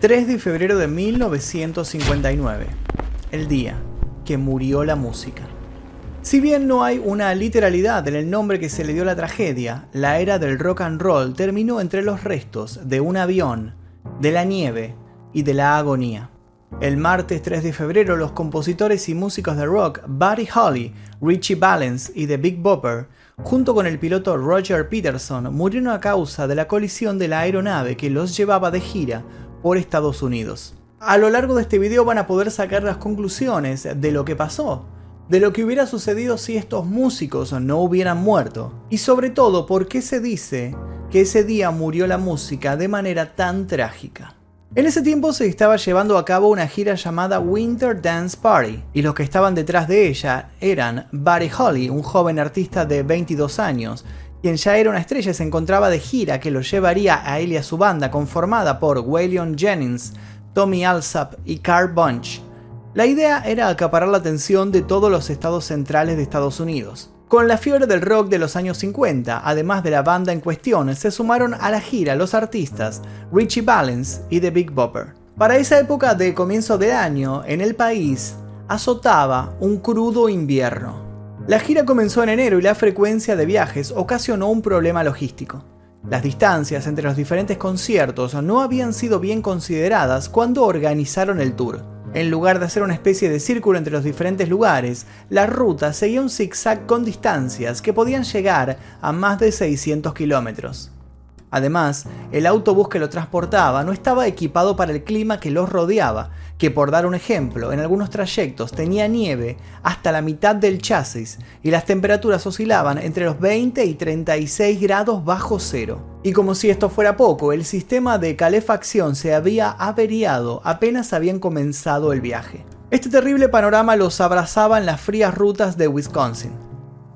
3 de febrero de 1959, el día que murió la música. Si bien no hay una literalidad en el nombre que se le dio a la tragedia, la era del rock and roll terminó entre los restos de un avión, de la nieve y de la agonía. El martes 3 de febrero, los compositores y músicos de rock Buddy Holly, Richie Valens y The Big Bopper, junto con el piloto Roger Peterson, murieron a causa de la colisión de la aeronave que los llevaba de gira por Estados Unidos. A lo largo de este video van a poder sacar las conclusiones de lo que pasó, de lo que hubiera sucedido si estos músicos no hubieran muerto, y sobre todo por qué se dice que ese día murió la música de manera tan trágica. En ese tiempo se estaba llevando a cabo una gira llamada Winter Dance Party, y los que estaban detrás de ella eran Buddy Holly, un joven artista de 22 años, quien ya era una estrella, se encontraba de gira que lo llevaría a él y a su banda, conformada por Waylon Jennings, Tommy Alsop y Carl Bunch. La idea era acaparar la atención de todos los estados centrales de Estados Unidos. Con la fiebre del rock de los años 50, además de la banda en cuestión, se sumaron a la gira los artistas Richie Valens y The Big Bopper. Para esa época de comienzo de año, en el país azotaba un crudo invierno. La gira comenzó en enero y la frecuencia de viajes ocasionó un problema logístico. Las distancias entre los diferentes conciertos no habían sido bien consideradas cuando organizaron el tour. En lugar de hacer una especie de círculo entre los diferentes lugares, la ruta seguía un zigzag con distancias que podían llegar a más de 600 kilómetros. Además, el autobús que lo transportaba no estaba equipado para el clima que los rodeaba, que por dar un ejemplo, en algunos trayectos tenía nieve hasta la mitad del chasis y las temperaturas oscilaban entre los 20 y 36 grados bajo cero. Y como si esto fuera poco, el sistema de calefacción se había averiado apenas habían comenzado el viaje. Este terrible panorama los abrazaba en las frías rutas de Wisconsin.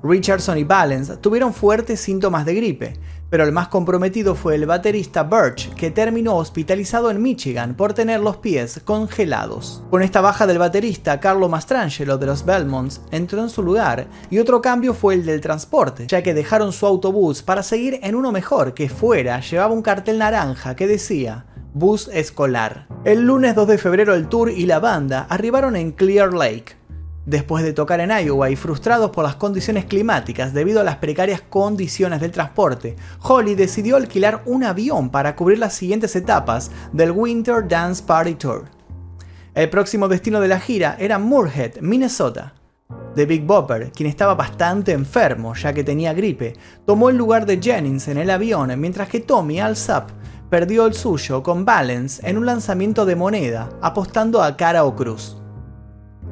Richardson y Valens tuvieron fuertes síntomas de gripe, pero el más comprometido fue el baterista Birch, que terminó hospitalizado en Michigan por tener los pies congelados. Con esta baja del baterista, Carlo Mastrangelo de los Belmonts entró en su lugar y otro cambio fue el del transporte, ya que dejaron su autobús para seguir en uno mejor que fuera llevaba un cartel naranja que decía Bus escolar. El lunes 2 de febrero el tour y la banda arribaron en Clear Lake, Después de tocar en Iowa y frustrados por las condiciones climáticas debido a las precarias condiciones del transporte, Holly decidió alquilar un avión para cubrir las siguientes etapas del Winter Dance Party Tour. El próximo destino de la gira era Moorhead, Minnesota. The Big Bopper, quien estaba bastante enfermo ya que tenía gripe, tomó el lugar de Jennings en el avión mientras que Tommy Alsop perdió el suyo con Balance en un lanzamiento de moneda apostando a cara o cruz.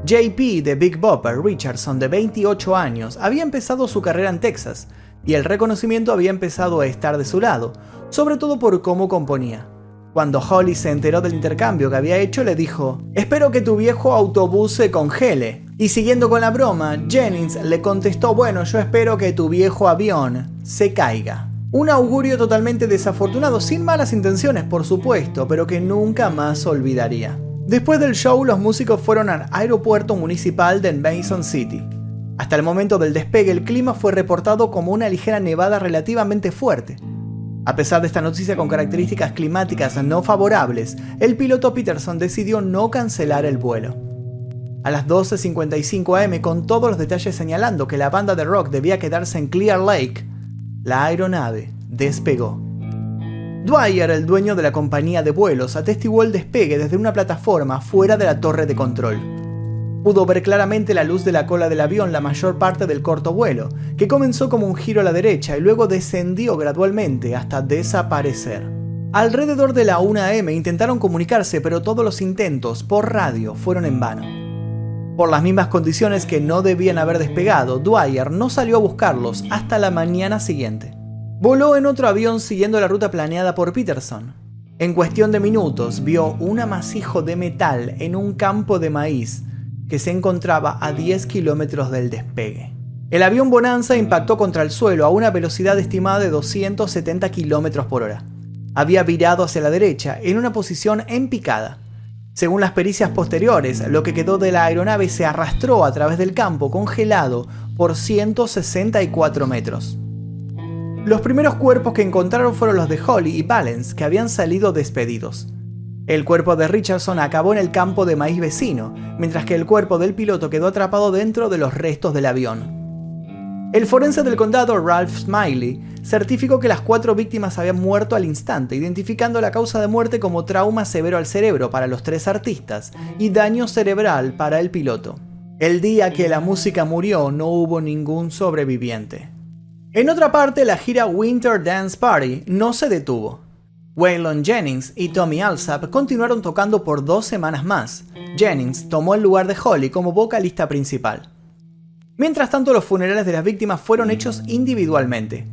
JP de Big Bopper Richardson, de 28 años, había empezado su carrera en Texas y el reconocimiento había empezado a estar de su lado, sobre todo por cómo componía. Cuando Holly se enteró del intercambio que había hecho, le dijo, espero que tu viejo autobús se congele. Y siguiendo con la broma, Jennings le contestó, bueno, yo espero que tu viejo avión se caiga. Un augurio totalmente desafortunado, sin malas intenciones por supuesto, pero que nunca más olvidaría. Después del show, los músicos fueron al aeropuerto municipal de Mason City. Hasta el momento del despegue, el clima fue reportado como una ligera nevada relativamente fuerte. A pesar de esta noticia con características climáticas no favorables, el piloto Peterson decidió no cancelar el vuelo. A las 12.55 am, con todos los detalles señalando que la banda de rock debía quedarse en Clear Lake, la aeronave despegó. Dwyer, el dueño de la compañía de vuelos, atestiguó el despegue desde una plataforma fuera de la torre de control. Pudo ver claramente la luz de la cola del avión la mayor parte del corto vuelo, que comenzó como un giro a la derecha y luego descendió gradualmente hasta desaparecer. Alrededor de la 1 am intentaron comunicarse, pero todos los intentos por radio fueron en vano. Por las mismas condiciones que no debían haber despegado, Dwyer no salió a buscarlos hasta la mañana siguiente. Voló en otro avión siguiendo la ruta planeada por Peterson. En cuestión de minutos vio un amasijo de metal en un campo de maíz que se encontraba a 10 kilómetros del despegue. El avión Bonanza impactó contra el suelo a una velocidad estimada de 270 kilómetros por hora. Había virado hacia la derecha en una posición en picada. Según las pericias posteriores, lo que quedó de la aeronave se arrastró a través del campo congelado por 164 metros. Los primeros cuerpos que encontraron fueron los de Holly y Valens, que habían salido despedidos. El cuerpo de Richardson acabó en el campo de maíz vecino, mientras que el cuerpo del piloto quedó atrapado dentro de los restos del avión. El forense del condado Ralph Smiley certificó que las cuatro víctimas habían muerto al instante, identificando la causa de muerte como trauma severo al cerebro para los tres artistas y daño cerebral para el piloto. El día que la música murió no hubo ningún sobreviviente. En otra parte, la gira Winter Dance Party no se detuvo. Waylon Jennings y Tommy Alsap continuaron tocando por dos semanas más. Jennings tomó el lugar de Holly como vocalista principal. Mientras tanto, los funerales de las víctimas fueron hechos individualmente.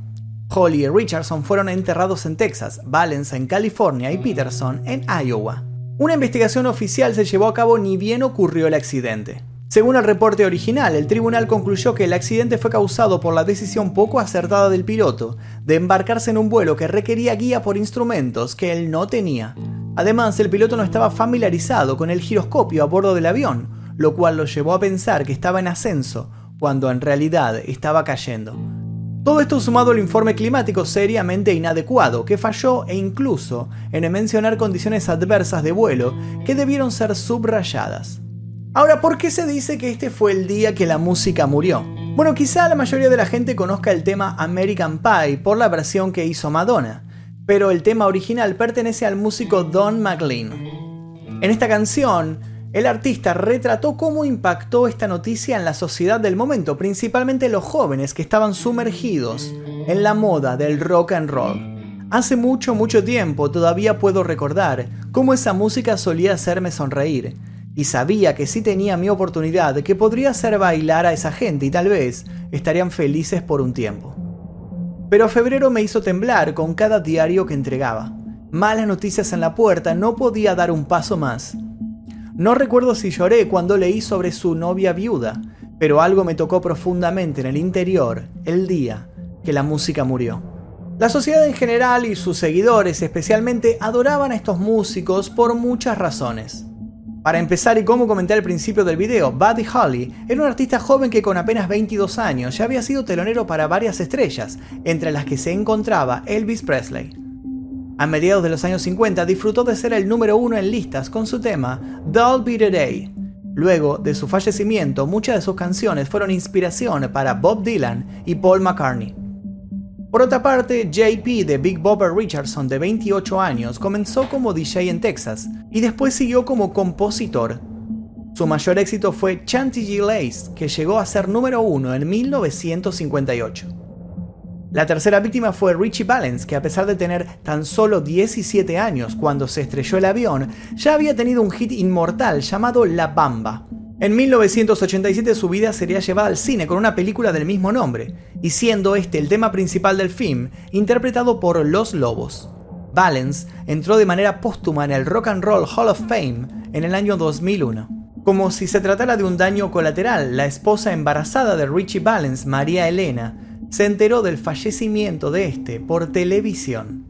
Holly y Richardson fueron enterrados en Texas, Valence en California y Peterson en Iowa. Una investigación oficial se llevó a cabo ni bien ocurrió el accidente. Según el reporte original, el tribunal concluyó que el accidente fue causado por la decisión poco acertada del piloto de embarcarse en un vuelo que requería guía por instrumentos que él no tenía. Además, el piloto no estaba familiarizado con el giroscopio a bordo del avión, lo cual lo llevó a pensar que estaba en ascenso cuando en realidad estaba cayendo. Todo esto sumado al informe climático seriamente inadecuado, que falló e incluso en mencionar condiciones adversas de vuelo que debieron ser subrayadas. Ahora, ¿por qué se dice que este fue el día que la música murió? Bueno, quizá la mayoría de la gente conozca el tema American Pie por la versión que hizo Madonna, pero el tema original pertenece al músico Don McLean. En esta canción, el artista retrató cómo impactó esta noticia en la sociedad del momento, principalmente los jóvenes que estaban sumergidos en la moda del rock and roll. Hace mucho, mucho tiempo todavía puedo recordar cómo esa música solía hacerme sonreír, y sabía que si tenía mi oportunidad que podría hacer bailar a esa gente y tal vez estarían felices por un tiempo. Pero febrero me hizo temblar con cada diario que entregaba. Malas noticias en la puerta, no podía dar un paso más. No recuerdo si lloré cuando leí sobre su novia viuda, pero algo me tocó profundamente en el interior el día que la música murió. La sociedad en general y sus seguidores especialmente adoraban a estos músicos por muchas razones. Para empezar, y como comenté al principio del video, Buddy Holly era un artista joven que con apenas 22 años ya había sido telonero para varias estrellas, entre las que se encontraba Elvis Presley. A mediados de los años 50 disfrutó de ser el número uno en listas con su tema Dull Be Day. Luego de su fallecimiento, muchas de sus canciones fueron inspiración para Bob Dylan y Paul McCartney. Por otra parte, JP de Big Bobber Richardson, de 28 años, comenzó como DJ en Texas y después siguió como compositor. Su mayor éxito fue Chantilly Lace, que llegó a ser número uno en 1958. La tercera víctima fue Richie Valens, que a pesar de tener tan solo 17 años cuando se estrelló el avión, ya había tenido un hit inmortal llamado La Bamba. En 1987 su vida sería llevada al cine con una película del mismo nombre, y siendo este el tema principal del film, interpretado por Los Lobos. Valens entró de manera póstuma en el Rock and Roll Hall of Fame en el año 2001. Como si se tratara de un daño colateral, la esposa embarazada de Richie Valens, María Elena, se enteró del fallecimiento de este por televisión.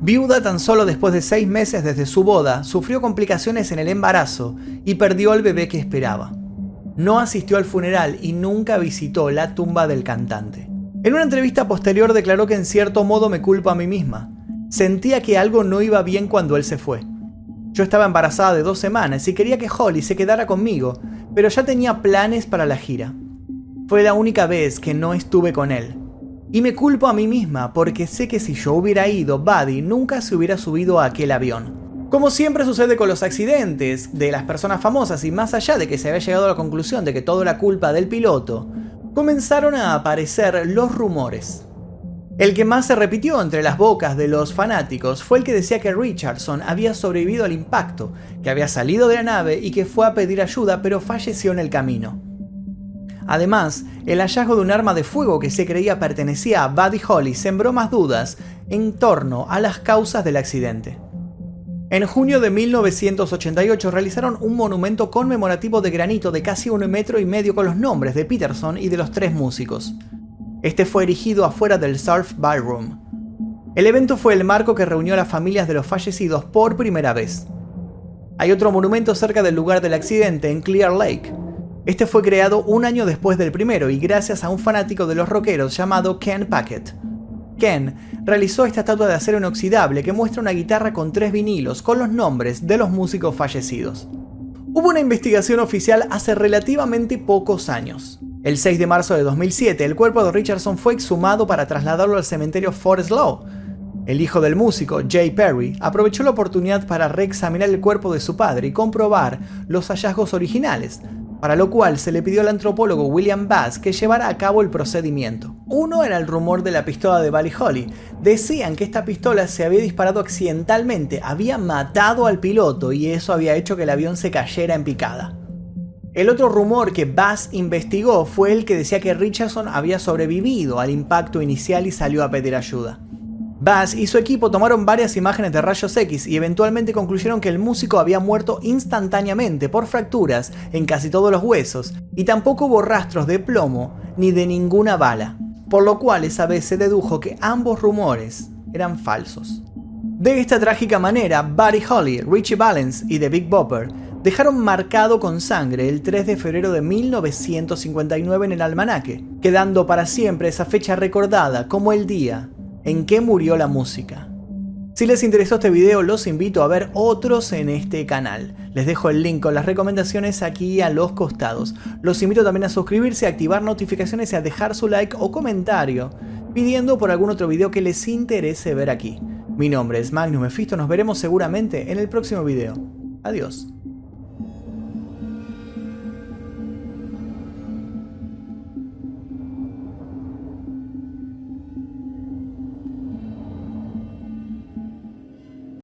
Viuda tan solo después de seis meses desde su boda, sufrió complicaciones en el embarazo y perdió al bebé que esperaba. No asistió al funeral y nunca visitó la tumba del cantante. En una entrevista posterior declaró que en cierto modo me culpo a mí misma. Sentía que algo no iba bien cuando él se fue. Yo estaba embarazada de dos semanas y quería que Holly se quedara conmigo, pero ya tenía planes para la gira. Fue la única vez que no estuve con él. Y me culpo a mí misma porque sé que si yo hubiera ido, Buddy nunca se hubiera subido a aquel avión. Como siempre sucede con los accidentes de las personas famosas y más allá de que se había llegado a la conclusión de que todo era culpa del piloto, comenzaron a aparecer los rumores. El que más se repitió entre las bocas de los fanáticos fue el que decía que Richardson había sobrevivido al impacto, que había salido de la nave y que fue a pedir ayuda pero falleció en el camino. Además, el hallazgo de un arma de fuego que se creía pertenecía a Buddy Holly sembró más dudas en torno a las causas del accidente. En junio de 1988 realizaron un monumento conmemorativo de granito de casi un metro y medio con los nombres de Peterson y de los tres músicos. Este fue erigido afuera del Surf Ballroom. El evento fue el marco que reunió a las familias de los fallecidos por primera vez. Hay otro monumento cerca del lugar del accidente en Clear Lake, este fue creado un año después del primero y gracias a un fanático de los rockeros llamado Ken Packett. Ken realizó esta estatua de acero inoxidable que muestra una guitarra con tres vinilos con los nombres de los músicos fallecidos. Hubo una investigación oficial hace relativamente pocos años. El 6 de marzo de 2007, el cuerpo de Richardson fue exhumado para trasladarlo al cementerio Forest Law. El hijo del músico, Jay Perry, aprovechó la oportunidad para reexaminar el cuerpo de su padre y comprobar los hallazgos originales, para lo cual se le pidió al antropólogo William Bass que llevara a cabo el procedimiento. Uno era el rumor de la pistola de Valley Holly. Decían que esta pistola se había disparado accidentalmente, había matado al piloto y eso había hecho que el avión se cayera en picada. El otro rumor que Bass investigó fue el que decía que Richardson había sobrevivido al impacto inicial y salió a pedir ayuda. Bass y su equipo tomaron varias imágenes de rayos X y eventualmente concluyeron que el músico había muerto instantáneamente por fracturas en casi todos los huesos y tampoco hubo rastros de plomo ni de ninguna bala, por lo cual esa vez se dedujo que ambos rumores eran falsos. De esta trágica manera, Buddy Holly, Richie Valens y The Big Bopper dejaron marcado con sangre el 3 de febrero de 1959 en el almanaque, quedando para siempre esa fecha recordada como el día en qué murió la música. Si les interesó este video, los invito a ver otros en este canal. Les dejo el link con las recomendaciones aquí a los costados. Los invito también a suscribirse, a activar notificaciones y a dejar su like o comentario pidiendo por algún otro video que les interese ver aquí. Mi nombre es Magnus Mephisto, nos veremos seguramente en el próximo video. Adiós.